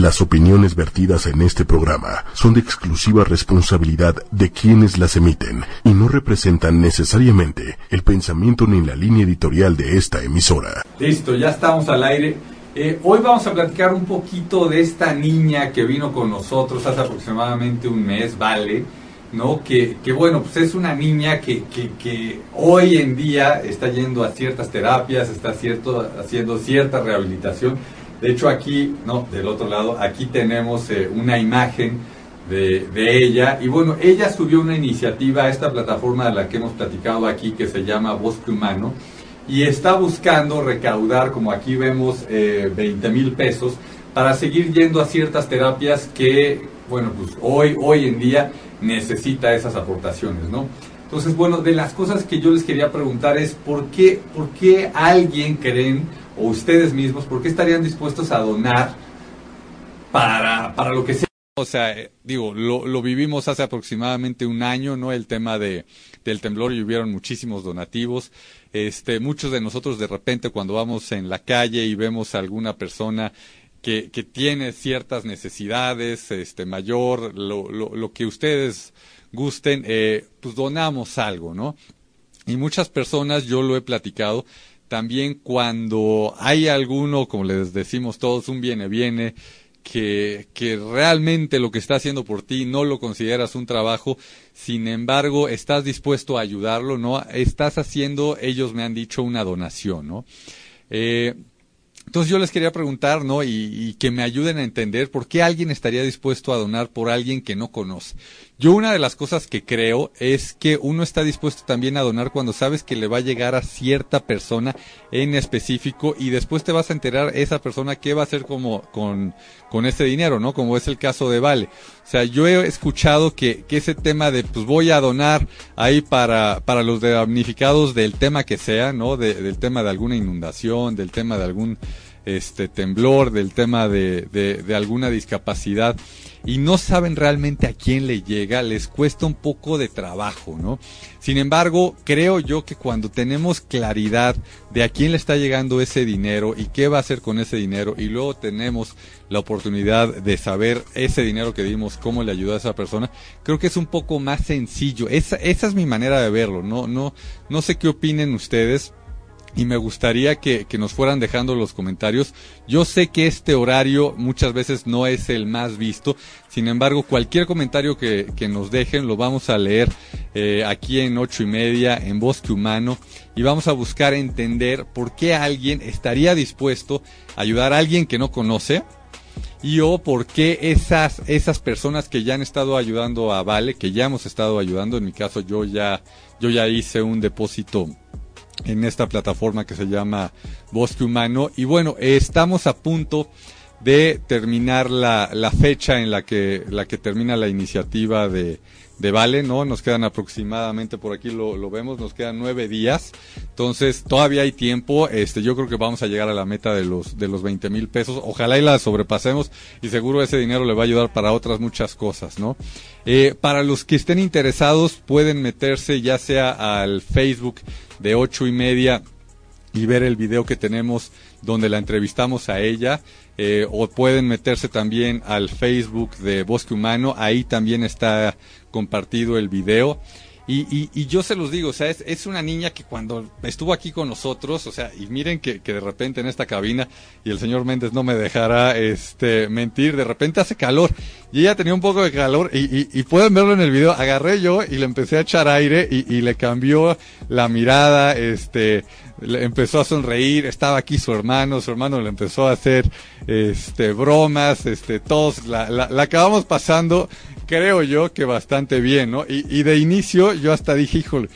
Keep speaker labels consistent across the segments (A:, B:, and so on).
A: Las opiniones vertidas en este programa son de exclusiva responsabilidad de quienes las emiten y no representan necesariamente el pensamiento ni la línea editorial de esta emisora.
B: Listo, ya estamos al aire. Eh, hoy vamos a platicar un poquito de esta niña que vino con nosotros hace aproximadamente un mes, Vale, ¿no? Que, que bueno, pues es una niña que, que, que, hoy en día está yendo a ciertas terapias, está cierto, haciendo cierta rehabilitación de hecho aquí, no, del otro lado, aquí tenemos eh, una imagen de, ella. Y bueno, ella subió una iniciativa a esta plataforma de la que hemos platicado aquí que se llama Bosque Humano y está buscando recaudar, como aquí vemos, eh, 20 mil pesos para seguir yendo a ciertas terapias que, bueno, pues hoy, hoy en día necesita esas aportaciones, ¿no? Entonces, bueno, de las cosas que yo les quería preguntar es, ¿por qué, por qué alguien creen o ustedes mismos, ¿por qué estarían dispuestos a donar para, para lo que sea?
C: O sea, eh, digo, lo, lo, vivimos hace aproximadamente un año, ¿no? El tema de, del temblor y hubieron muchísimos donativos. Este, muchos de nosotros de repente cuando vamos en la calle y vemos a alguna persona que, que tiene ciertas necesidades, este, mayor, lo, lo, lo que ustedes gusten, eh, pues donamos algo, ¿no? Y muchas personas, yo lo he platicado, también cuando hay alguno, como les decimos todos, un viene-viene, que, que realmente lo que está haciendo por ti no lo consideras un trabajo, sin embargo estás dispuesto a ayudarlo, ¿no? Estás haciendo, ellos me han dicho, una donación, ¿no? Eh, entonces yo les quería preguntar, ¿no? Y, que me ayuden a entender por qué alguien estaría dispuesto a donar por alguien que no conoce. Yo una de las cosas que creo es que uno está dispuesto también a donar cuando sabes que le va a llegar a cierta persona en específico y después te vas a enterar esa persona qué va a hacer como con, con ese dinero, ¿no? Como es el caso de Vale. O sea, yo he escuchado que, que ese tema de pues voy a donar ahí para, para los damnificados del tema que sea, ¿no? del tema de alguna inundación, del tema de algún este temblor, del tema de, de, alguna discapacidad y no saben realmente a quién le llega, les cuesta un poco de trabajo, ¿no? Sin embargo, creo yo que cuando tenemos claridad de a quién le está llegando ese dinero y qué va a hacer con ese dinero y luego tenemos la oportunidad de saber ese dinero que dimos, cómo le ayuda a esa persona, creo que es un poco más sencillo. Esa, esa es mi manera de verlo, no, no, no sé qué opinen ustedes y me gustaría que, que, nos fueran dejando los comentarios. Yo sé que este horario muchas veces no es el más visto, sin embargo, cualquier comentario que, que nos dejen lo vamos a leer eh, aquí en ocho y media en Bosque Humano y vamos a buscar entender por qué alguien estaría dispuesto a ayudar a alguien que no conoce y o por qué esas, esas personas que ya han estado ayudando a Vale, que ya hemos estado ayudando, en mi caso yo ya, yo ya hice un depósito en esta plataforma que se llama Bosque Humano. Y bueno, estamos a punto de terminar la, la fecha en la que, la que termina la iniciativa de, de Vale, ¿no? Nos quedan aproximadamente, por aquí lo, lo, vemos, nos quedan nueve días. Entonces, todavía hay tiempo. Este, yo creo que vamos a llegar a la meta de los, de los 20 mil pesos. Ojalá y la sobrepasemos y seguro ese dinero le va a ayudar para otras muchas cosas, ¿no? Eh, para los que estén interesados, pueden meterse ya sea al Facebook de ocho y media y ver el video que tenemos donde la entrevistamos a ella. Eh, o pueden meterse también al Facebook de Bosque Humano, ahí también está compartido el video. Y, y, y, yo se los digo, o sea, es, es, una niña que cuando estuvo aquí con nosotros, o sea, y miren que, que, de repente en esta cabina, y el señor Méndez no me dejará este, mentir, de repente hace calor, y ella tenía un poco de calor, y, y, y pueden verlo en el video, agarré yo y le empecé a echar aire, y, le cambió la mirada, este, le empezó a sonreír, estaba aquí su hermano, su hermano le empezó a hacer, este, bromas, este, todos, la, la, la acabamos pasando, creo yo que bastante bien, ¿no? Y, y, de inicio yo hasta dije, híjole,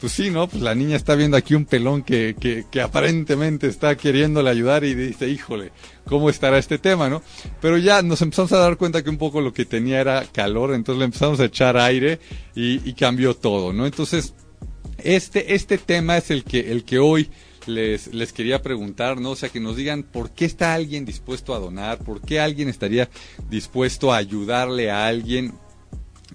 C: pues sí, ¿no? Pues la niña está viendo aquí un pelón que, que, que aparentemente está queriéndole ayudar y dice, híjole, ¿cómo estará este tema, no? Pero ya nos empezamos a dar cuenta que un poco lo que tenía era calor, entonces le empezamos a echar aire y, y cambió todo, ¿no? Entonces, este, este tema es el que, el que hoy les, les quería preguntar, ¿no? O sea, que nos digan por qué está alguien dispuesto a donar, por qué alguien estaría dispuesto a ayudarle a alguien.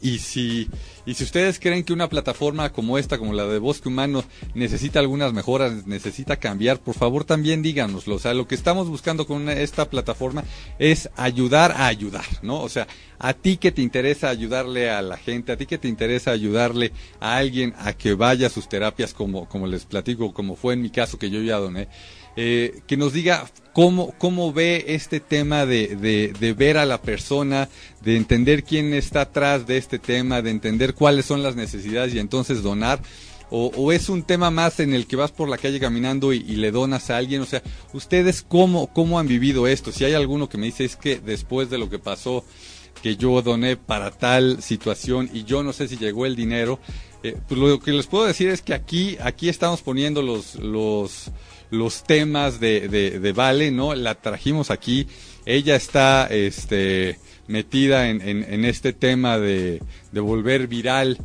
C: Y si, y si ustedes creen que una plataforma como esta, como la de Bosque Humano, necesita algunas mejoras, necesita cambiar, por favor también díganoslo. O sea, lo que estamos buscando con esta plataforma es ayudar a ayudar, ¿no? O sea, a ti que te interesa ayudarle a la gente, a ti que te interesa ayudarle a alguien a que vaya a sus terapias, como, como les platico, como fue en mi caso que yo ya doné eh, que nos diga cómo, cómo ve este tema de, de, ver a la persona, de entender quién está atrás de este tema, de entender cuáles son las necesidades y entonces donar. O, es un tema más en el que vas por la calle caminando y, le donas a alguien. O sea, ustedes cómo, cómo han vivido esto. Si hay alguno que me dice es que después de lo que pasó, que yo doné para tal situación y yo no sé si llegó el dinero, eh, pues lo que les puedo decir es que aquí, aquí estamos poniendo los, los, los temas de, de, Vale, ¿no? La trajimos aquí. Ella está este, metida en, en, este tema de, de volver viral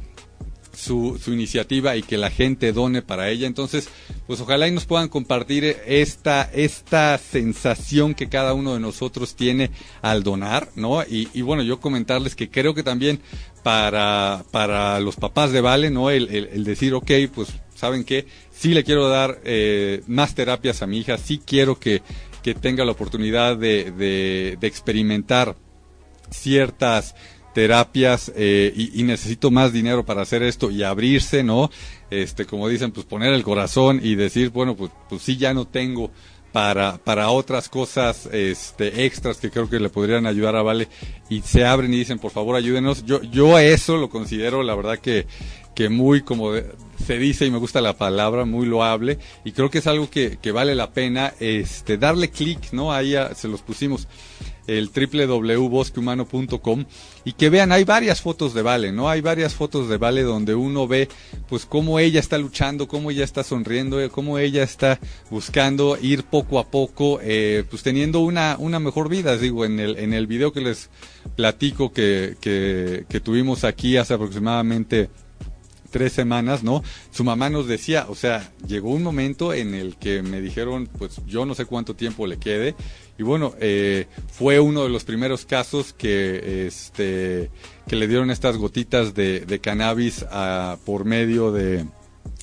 C: su, su, iniciativa y que la gente done para ella. Entonces, pues ojalá y nos puedan compartir esta, esta sensación que cada uno de nosotros tiene al donar, ¿no? Y, bueno, yo comentarles que creo que también para, para los papás de Vale, ¿no? El, el, el decir, ok, pues, ¿saben qué? Sí le quiero dar eh, más terapias a mi hija, sí quiero que, tenga la oportunidad de, de, experimentar ciertas terapias eh, y, necesito más dinero para hacer esto y abrirse, ¿no? Este, como dicen, pues poner el corazón y decir, bueno, pues, pues sí ya no tengo para, para otras cosas este, extras que creo que le podrían ayudar a Vale y se abren y dicen, por favor, ayúdenos. Yo, yo eso lo considero, la verdad que, que muy como se dice y me gusta la palabra, muy loable y creo que es algo que, que vale la pena este, darle clic, ¿no? Ahí se los pusimos el www.bosquehumano.com y que vean, hay varias fotos de Vale, ¿no? Hay varias fotos de Vale donde uno ve pues cómo ella está luchando, cómo ella está sonriendo, eh, cómo ella está buscando ir poco a poco, eh, pues teniendo una, una mejor vida. Digo, en el, en el video que les platico que, que tuvimos aquí hace aproximadamente tres semanas, ¿no? Su mamá nos decía, o sea, llegó un momento en el que me dijeron, pues yo no sé cuánto tiempo le quede. Y bueno, eh, fue uno de los primeros casos que, este, que le dieron estas gotitas de, cannabis a, por medio de,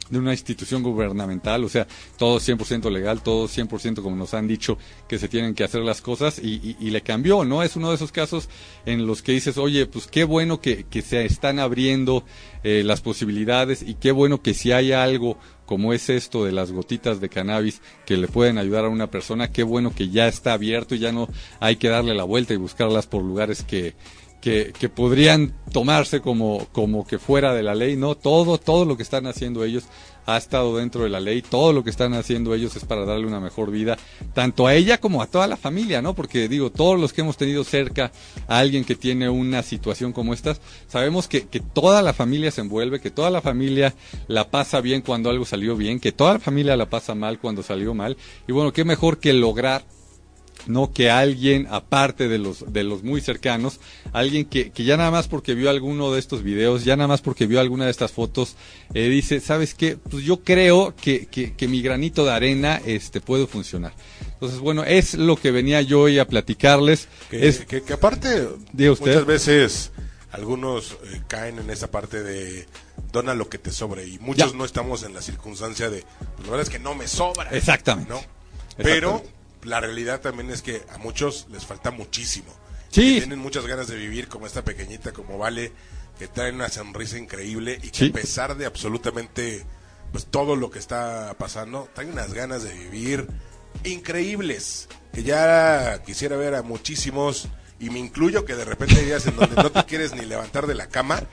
C: de una institución gubernamental, o sea, todo 100% legal, todo 100% como nos han dicho que se tienen que hacer las cosas y, y, le cambió, ¿no? Es uno de esos casos en los que dices, oye, pues qué bueno que, que se están abriendo eh, las posibilidades y qué bueno que si hay algo como es esto de las gotitas de cannabis que le pueden ayudar a una persona, qué bueno que ya está abierto y ya no hay que darle la vuelta y buscarlas por lugares que, que, podrían tomarse como, como que fuera de la ley, no, todo, todo lo que están haciendo ellos ha estado dentro de la ley, todo lo que están haciendo ellos es para darle una mejor vida, tanto a ella como a toda la familia, ¿no? Porque digo, todos los que hemos tenido cerca a alguien que tiene una situación como esta, sabemos que, que toda la familia se envuelve, que toda la familia la pasa bien cuando algo salió bien, que toda la familia la pasa mal cuando salió mal, y bueno, qué mejor que lograr no que alguien aparte de los de los muy cercanos alguien que, que ya nada más porque vio alguno de estos videos ya nada más porque vio alguna de estas fotos eh, dice sabes qué pues yo creo que, que, mi granito de arena este puede funcionar. Entonces bueno es lo que venía yo hoy a platicarles.
D: Que,
C: es
D: que, aparte muchas veces algunos eh, caen en esa parte de dona lo que te sobre y muchos no estamos en la circunstancia de pues la verdad es que no me sobra
C: exactamente.
D: no pero la realidad también es que a muchos les falta muchísimo.
C: Sí.
D: tienen muchas ganas de vivir como esta pequeñita, como Vale, que trae una sonrisa increíble y que a pesar de absolutamente pues todo lo que está pasando, trae unas ganas de vivir increíbles. Que ya quisiera ver a muchísimos, y me incluyo que de repente hay días en donde no te quieres ni levantar de la cama.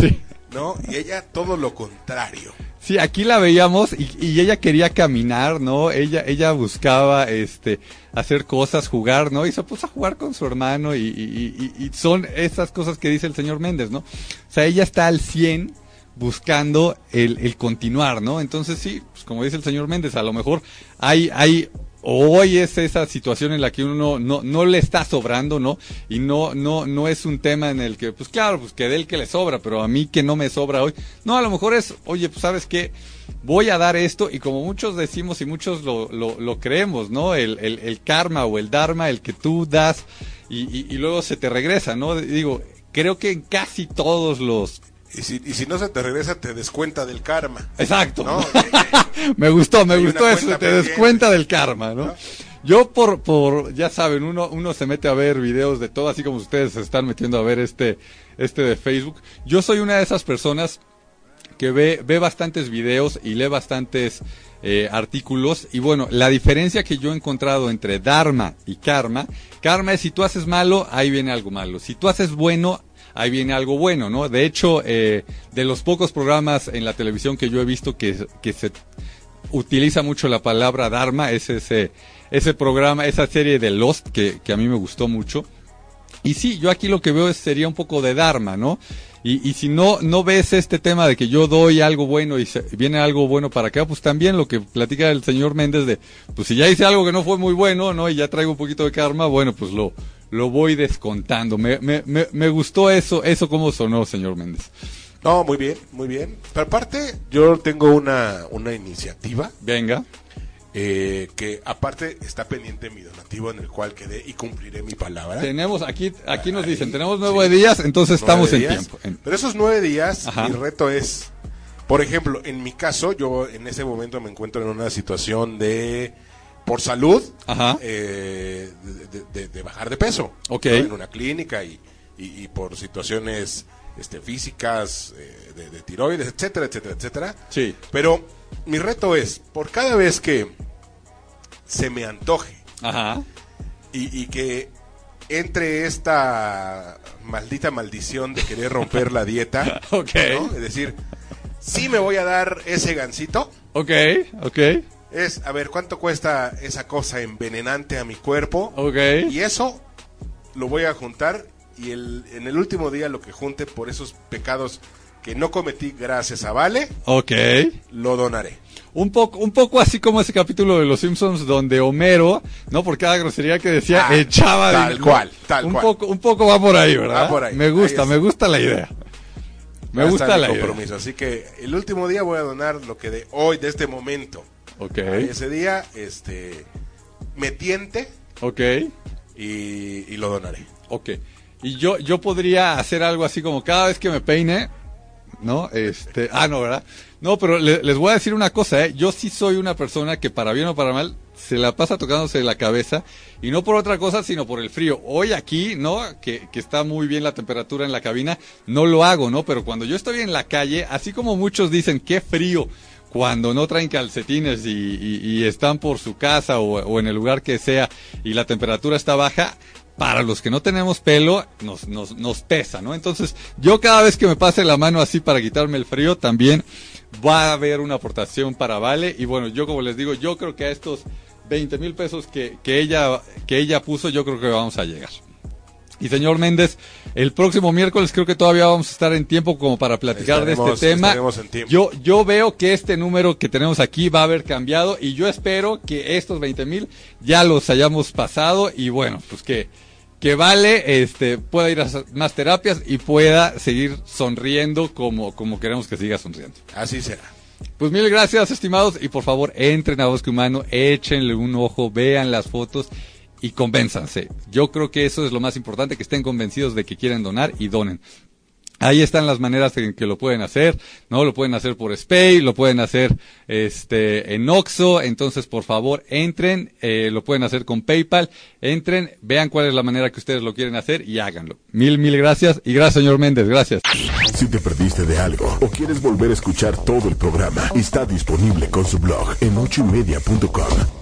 C: Sí.
D: ¿No? Y ella todo lo contrario.
C: Sí, aquí la veíamos y, ella quería caminar, ¿no? Ella, ella buscaba, este, hacer cosas, jugar, ¿no? Y se puso a jugar con su hermano y, y, son esas cosas que dice el señor Méndez, ¿no? O sea, ella está al 100 buscando el, el continuar, ¿no? Entonces sí, pues como dice el señor Méndez, a lo mejor hay, hay hoy es esa situación en la que uno no, no le está sobrando, ¿no? Y no, no, no es un tema en el que, pues claro, pues que de él que le sobra, pero a mí que no me sobra hoy. No, a lo mejor es, oye, pues sabes qué, voy a dar esto, y como muchos decimos y muchos lo, lo, lo creemos, ¿no? El, el, karma o el dharma, el que tú das y, y, luego se te regresa, ¿no? Digo, creo que en casi todos los
D: y si, y si no se te regresa, te descuenta del karma.
C: Exacto.
D: ¿no?
C: me gustó, me
D: Hay
C: gustó eso, te
D: pendiente.
C: descuenta del karma, ¿no?
D: ¿No?
C: Yo por, por, ya saben, uno, uno se mete a ver videos de todo, así como ustedes se están metiendo a ver este, este de Facebook. Yo soy una de esas personas que ve, ve bastantes videos y lee bastantes eh, artículos. Y bueno, la diferencia que yo he encontrado entre Dharma y Karma, Karma es si tú haces malo, ahí viene algo malo. Si tú haces bueno, ahí viene algo bueno, ¿no? De hecho, eh, de los pocos programas en la televisión que yo he visto que, que se utiliza mucho la palabra Dharma, es ese, ese programa, esa serie de Lost que, que a mí me gustó mucho. Y sí, yo aquí lo que veo es, sería un poco de Dharma, ¿no? Y, y si no, no ves este tema de que yo doy algo bueno y se- viene algo bueno para acá, pues también lo que platica el señor Méndez de, pues si ya hice algo que no fue muy bueno, ¿no? Y ya traigo un poquito de karma, bueno, pues lo, lo voy descontando. Me, me, me, me gustó eso, eso cómo sonó, señor Méndez.
D: No, muy bien, muy bien. Pero aparte, yo tengo una, una iniciativa
C: Venga.
D: eh, que aparte está pendiente mi donativo en el cual quedé y cumpliré mi palabra.
C: Tenemos, aquí, aquí nos dicen, tenemos
D: sí.
C: nueve días, entonces
D: Nueve
C: estamos en tiempo.
D: Pero esos nueve días,
C: Ajá.
D: mi reto es, por ejemplo, en mi caso, yo en ese momento me encuentro en una situación de, por salud,
C: Ajá.
D: eh, de, de- de- de bajar de peso.
C: Ok.
D: ¿no? En una clínica y, y- y por situaciones este, físicas, eh, de, de tiroides, etcétera, etcétera, etcétera.
C: Sí.
D: Pero mi reto es, por cada vez que se me antoje
C: Ajá.
D: y, y que entre esta maldita maldición de querer romper la dieta,
C: Ok.
D: ¿no? es decir, sí me voy a dar ese gansito,
C: Ok, ok,
D: es, a ver, ¿cuánto cuesta esa cosa envenenante a mi cuerpo?
C: ok.
D: Y eso lo voy a juntar y el, en el último día lo que junte por esos pecados que no cometí gracias a Vale,
C: Ok.
D: lo donaré.
C: Un poco, un poco así como ese capítulo de Los Simpsons donde Homero, no por cada grosería que decía,
D: Ah,
C: echaba
D: tal cual, tal
C: un
D: cual.
C: Poco, un poco va por ahí, ¿verdad?
D: Va por ahí,
C: Me gusta,
D: ahí
C: me gusta la idea. Me gusta la idea.
D: compromiso. Así que el último día voy a donar lo que de hoy, de este momento.
C: Ok,
D: Ese día, este, me tiente
C: ok,
D: y, y lo donaré.
C: ok. Y yo, yo podría hacer algo así como cada vez que me peine, ¿no? Este, ah, no, ¿verdad? No, pero le- les voy a decir una cosa, ¿eh? Yo sí soy una persona que para bien o para mal se la pasa tocándose la cabeza y no por otra cosa, sino por el frío. Hoy aquí, ¿no? Que, que está muy bien la temperatura en la cabina, no lo hago, ¿no? Pero cuando yo estoy en la calle, así como muchos dicen, qué frío cuando no traen calcetines y, están por su casa o, o en el lugar que sea y la temperatura está baja, para los que no tenemos pelo, nos, nos, nos pesa, ¿no? Entonces, yo cada vez que me pase la mano así para quitarme el frío, también va a haber una aportación para Vale. Y bueno, yo como les digo, yo creo que a estos 20 mil pesos que, que, ella, que ella puso, yo creo que vamos a llegar. Y señor Méndez, el próximo miércoles creo que todavía vamos a estar en tiempo como para platicar de este tema.
D: en.
C: Yo, yo veo que este número que tenemos aquí va a haber cambiado y yo espero que estos 20 mil ya los hayamos pasado y bueno, pues que, que Vale este, pueda ir a más terapias y pueda seguir sonriendo como, como queremos que siga sonriendo.
D: Así será.
C: Pues mil gracias, estimados, y por favor, entren a Bosque Humano, échenle un ojo, vean las fotos y convénzanse. Yo creo que eso es lo más importante, que estén convencidos de que quieren donar y donen. Ahí están las maneras en que lo pueden hacer, ¿no? Lo pueden hacer por Spay, lo pueden hacer este en Oxo, entonces por favor entren, eh, lo pueden hacer con PayPal, entren, vean cuál es la manera que ustedes lo quieren hacer y háganlo. Mil, mil gracias y gracias señor Méndez, gracias.
A: Si te perdiste de algo o quieres volver a escuchar todo el programa, está disponible con su blog en ochoymedia.com.